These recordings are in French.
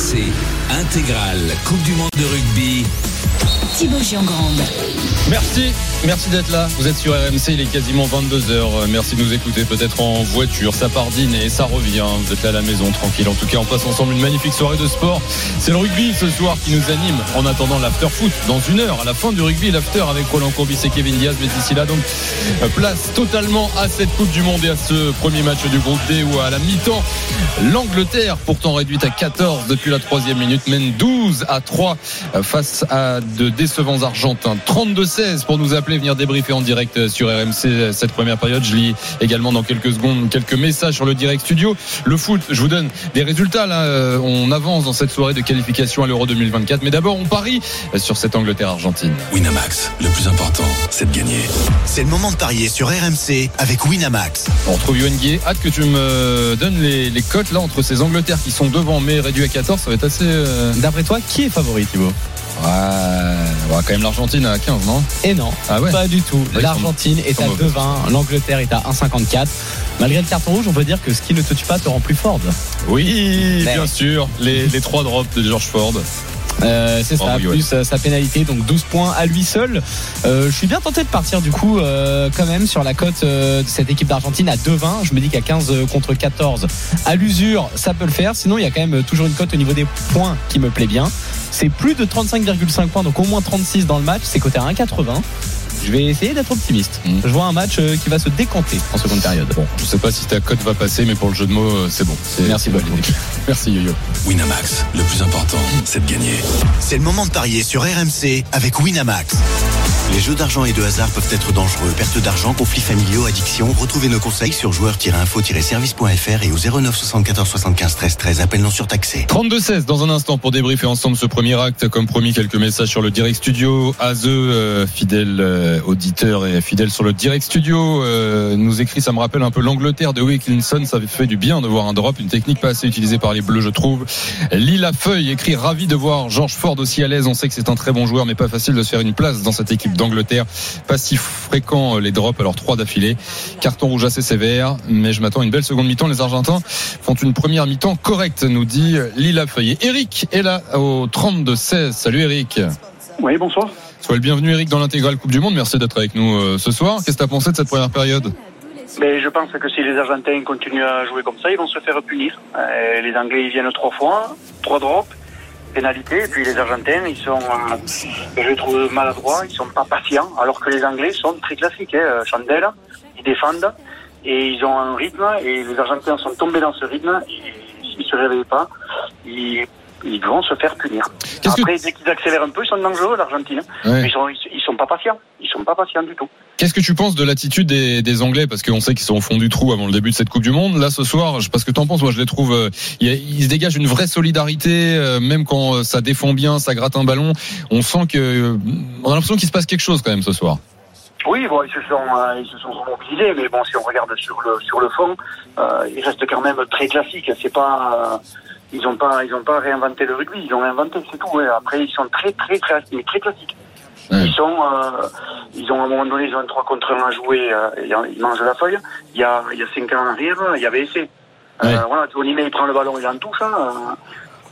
RMC intégrale Coupe du Monde de rugby. Thibaut Giangrande. Merci, merci d'être là. Vous êtes sur RMC, il est quasiment 22h. Merci de nous écouter peut-être en voiture. Ça part dîner, ça revient. Vous êtes là à la maison, tranquille. En tout cas, on passe ensemble une magnifique soirée de sport. C'est le rugby ce soir qui nous anime en attendant l'after foot dans une heure. À la fin du rugby, l'after avec Roland Courbis et Kevin Diaz. Mais d'ici là, donc, place totalement à cette Coupe du Monde et à ce premier match du groupe D où à la mi-temps, l'Angleterre, pourtant réduite à 14 depuis la troisième minute, mène 12 à 3 face à de décevants Argentins. 32-16 pour nous appeler, venir débriefer en direct sur RMC cette première période. Je lis également dans quelques secondes quelques messages sur le direct studio. Le foot, je vous donne des résultats là. On avance dans cette soirée de qualification à l'Euro 2024. Mais d'abord, on parie sur cette Angleterre-Argentine. Winamax, le plus important, c'est de gagner. C'est le moment de parier sur RMC avec Winamax. On retrouve Guillet. Hâte que tu me donnes les, les cotes là entre ces Angleterres qui sont devant mais réduits à 14. Ça va être assez. euh, D'après toi, qui est favori, Thibaut? Ouais, ouais, quand même l'Argentine à 15, non? Et non, Ah ouais? pas du tout. ils L'Argentine est à mauvais. 2,20, l'Angleterre est à 1,54. Malgré le carton rouge, on peut dire que ce qui ne te tue pas te rend plus fort. Oui, Mais- bien sûr. Les, les trois drops de George Ford. Euh, c'est ça, Yoann. plus euh, sa pénalité, donc 12 points à lui seul. Euh, je suis bien tenté de partir du coup euh, quand même sur la cote de cette équipe d'Argentine à 2,20. Je me dis qu'à 15 contre 14, à l'usure, ça peut le faire. Sinon, il y a quand même toujours une cote au niveau des points qui me plaît bien. C'est plus de 35,5 points, donc au moins 36 dans le match. C'est coté à 1,80. Je vais essayer d'être optimiste. Mm. Je vois un match euh, qui va se décanter en seconde période. Bon, je sais pas si ta cote va passer, mais pour le jeu de mots, euh, c'est bon. C'est- Merci beaucoup. Merci Yo-Yo. Winamax, le plus important, c'est de gagner. C'est le moment de parier sur RMC avec Winamax. Les jeux d'argent et de hasard peuvent être dangereux. Perte d'argent, conflits familiaux, addiction. Retrouvez nos conseils sur joueurs-info-service.fr et au 09 74 75 13 13. Appel non surtaxé. 32-16 dans un instant pour débriefer ensemble ce premier acte. Comme promis, quelques messages sur le direct studio. Azeux, euh, fidèle euh, auditeur et fidèle sur le direct studio, euh, nous écrit, ça me rappelle un peu l'Angleterre de Wilkinson. Ça fait du bien de voir un drop, une technique pas assez utilisée par les Bleus, je trouve. Lila Feuille écrit, ravi de voir George Ford aussi à l'aise. On sait que c'est un très bon joueur, mais pas facile de se faire une place dans cette équipe d'Angleterre. Pas si fréquent euh, les drops, alors trois d'affilée. Carton rouge assez sévère, mais je m'attends à une belle seconde mi-temps. Les Argentins font une première mi-temps correcte, nous dit Lila Feuillet. Eric est là au 32-16. Salut Eric. Oui, bonsoir. Sois le bienvenu Eric dans l'intégrale Coupe du Monde. Merci d'être avec nous euh, ce soir. Qu'est-ce que tu as pensé de cette première période? Mais je pense que si les Argentins continuent à jouer comme ça, ils vont se faire punir. Euh, les Anglais, ils viennent trois fois, trois drops, pénalité, et puis les Argentins, ils sont, euh, je les trouve maladroits, ils sont pas patients, alors que les Anglais sont très classiques. Hein. Chandelle, ils défendent, et ils ont un rythme, et les Argentins sont tombés dans ce rythme, et s'ils se réveillent pas, ils, ils vont se faire punir. Que- Après, dès qu'ils accélèrent un peu, ils sont dangereux, l'Argentine. Ouais. Ils sont, ils, ils sont pas patients. Ils sont pas patients du tout. Qu'est-ce que tu penses de l'attitude des, des Anglais? Parce qu'on sait qu'ils sont au fond du trou avant le début de cette Coupe du Monde. Là, ce soir, je sais pas ce que t'en penses. Moi, je les trouve. euh, ils se dégagent une vraie solidarité, euh, même quand euh, ça défend bien, ça gratte un ballon. On sent que. euh, on a l'impression qu'il se passe quelque chose quand même ce soir. Oui, bon, ils se sont, euh, ils se sont mobilisés, mais bon, si on regarde sur le sur le fond, ils restent quand même très classiques. C'est pas, ils ont pas, ils ont pas réinventé le rugby, ils l'ont inventé, c'est tout. ouais. Après, ils sont très très très, mais très classiques. Ils sont, euh, ils ont à un moment donné, ils ont un 3 contre 1 à jouer, euh, ils mangent la feuille. Il y a, il y a 5 ans en arrière, il y avait essai. Euh, Ouais. Voilà, Tony il prend le ballon, il en touche. hein,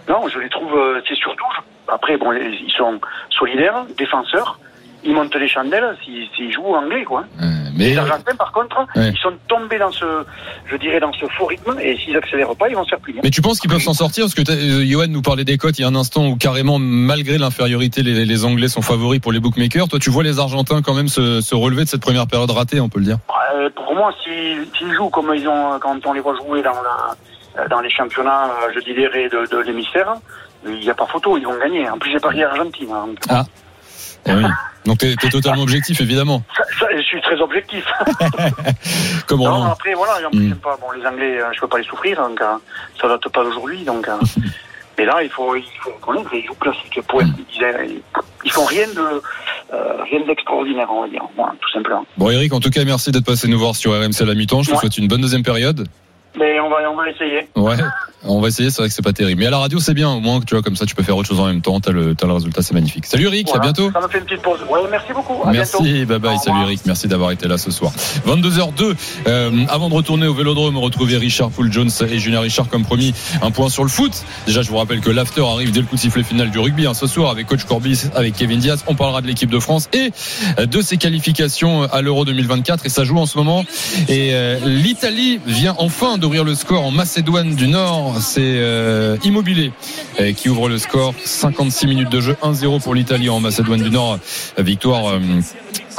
non, je les trouve, euh, c'est surtout, après, bon, ils sont solidaires, défenseurs. Ils montent les chandelles s'ils jouent anglais, quoi. Mais Les Argentins, par contre, Ouais. ils sont tombés dans ce, je dirais, dans ce faux rythme, et s'ils accélèrent pas, ils vont se faire punir. mais tu penses qu'ils peuvent s'en sortir Parce que euh, Johan nous parlait des cotes il y a un instant où carrément, malgré l'infériorité, les, les Anglais sont favoris pour les bookmakers. Toi, tu vois les Argentins quand même se, se relever de cette première période ratée, on peut le dire. Euh, pour moi, s'ils jouent comme ils ont, quand on les voit jouer dans, la, dans les championnats, euh, je dirais, de, de l'hémisphère, il n'y a pas photo, ils vont gagner. En plus, j'ai parié Argentine. hein. Ah. Eh oui. Donc t'es es totalement objectif, évidemment. ça, ça, je suis très objectif. Comme non, Roland. après, voilà, en plus, Mm. pas, bon, les Anglais, euh, je peux pas les souffrir, donc euh, ça date pas d'aujourd'hui. Donc, euh, mais là, il faut, il faut reconnaître, ils jouent classique. Point. Ils, ils font rien de, euh, rien d'extraordinaire, on va dire. Voilà, tout simplement. Bon Eric, en tout cas, merci d'être passé nous voir sur RMC à la mi-temps. Je te Ouais. souhaite une bonne deuxième période. Mais on va, on va essayer. Ouais, on va essayer, c'est vrai que c'est pas terrible. Mais à la radio, c'est bien, au moins, tu vois, comme ça, tu peux faire autre chose en même temps, t'as le, as le résultat, c'est magnifique. Salut Eric, Voilà. à bientôt. Ça me fait une petite pause. Ouais, merci beaucoup. À bientôt. Merci, bye bye, Au salut. Eric, merci d'avoir été là ce soir. 22h02, euh, avant de retourner au Vélodrome, retrouver Richard Poul Jones et Julien Richard comme promis, un point sur le foot. Déjà, je vous rappelle que l'after arrive dès le coup de sifflet final du rugby, hein, ce soir avec coach Corbis, avec Kevin Diaz. On parlera de l'équipe de France et de ses qualifications à l'Euro 2024 et ça joue en ce moment. Et euh, l'Italie vient enfin d'ouvrir le score en Macédoine du Nord. C'est euh, Immobilier euh, qui ouvre le score. 56 minutes de jeu, 1-0 pour l'Italie en Macédoine du Nord. Victoire euh,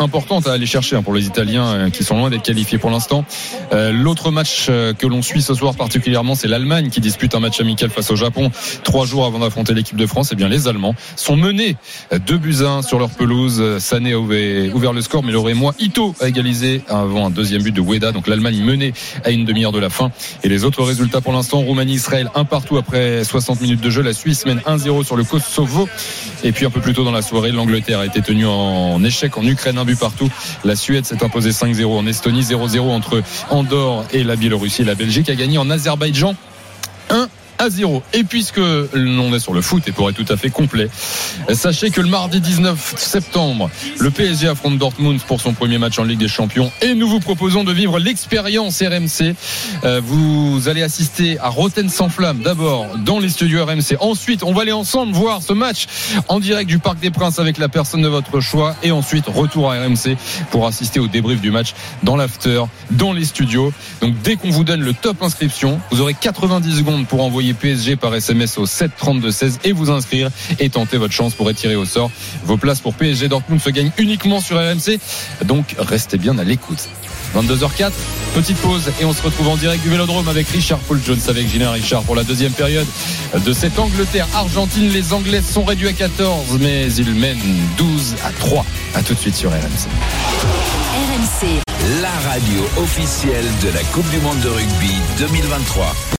importante à aller chercher hein, pour les Italiens euh, qui sont loin d'être qualifiés pour l'instant. Euh, L'autre match euh, que l'on suit ce soir particulièrement, c'est l'Allemagne qui dispute un match amical face au Japon. Trois jours avant d'affronter l'équipe de France, et bien les Allemands sont menés 2 buts à 1 sur leur pelouse. Sané a ouvert, le score, mais l'aurait moi Ito a égalisé avant un deuxième but de Weda. Donc l'Allemagne menée à une demi-heure de la fin. Et les autres résultats pour l'instant, Roumanie-Israël, un partout après 60 minutes de jeu. La Suisse mène 1-0 sur le Kosovo. Et puis un peu plus tôt dans la soirée, l'Angleterre a été tenue en échec en Ukraine, partout. La Suède s'est imposée 5-0 en Estonie, 0-0 entre Andorre et la Biélorussie. La Belgique a gagné en Azerbaïdjan 1 à 0. Et puisque l'on est sur le foot et pour être tout à fait complet, sachez que le mardi 19 septembre, le PSG affronte Dortmund pour son premier match en Ligue des Champions et nous vous proposons de vivre l'expérience RMC. Euh, vous allez assister à Rotten sans flamme d'abord dans les studios RMC. Ensuite, on va aller ensemble voir ce match en direct du Parc des Princes avec la personne de votre choix et ensuite retour à RMC pour assister au débrief du match dans l'after, dans les studios. Donc dès qu'on vous donne le top inscription, vous aurez 90 secondes pour envoyer PSG par SMS au 7 32 16 et vous inscrire et tenter votre chance pour être tiré au sort. Vos places pour PSG Dortmund se gagnent uniquement sur RMC. Donc restez bien à l'écoute. 22h04, petite pause et on se retrouve en direct du Vélodrome avec Richard Paul Jones avec Julien Richard pour la deuxième période de cette Angleterre-Argentine. Les Anglais sont réduits à 14 mais ils mènent 12 à 3. À tout de suite sur RMC. RMC. La radio officielle de la Coupe du Monde de rugby 2023.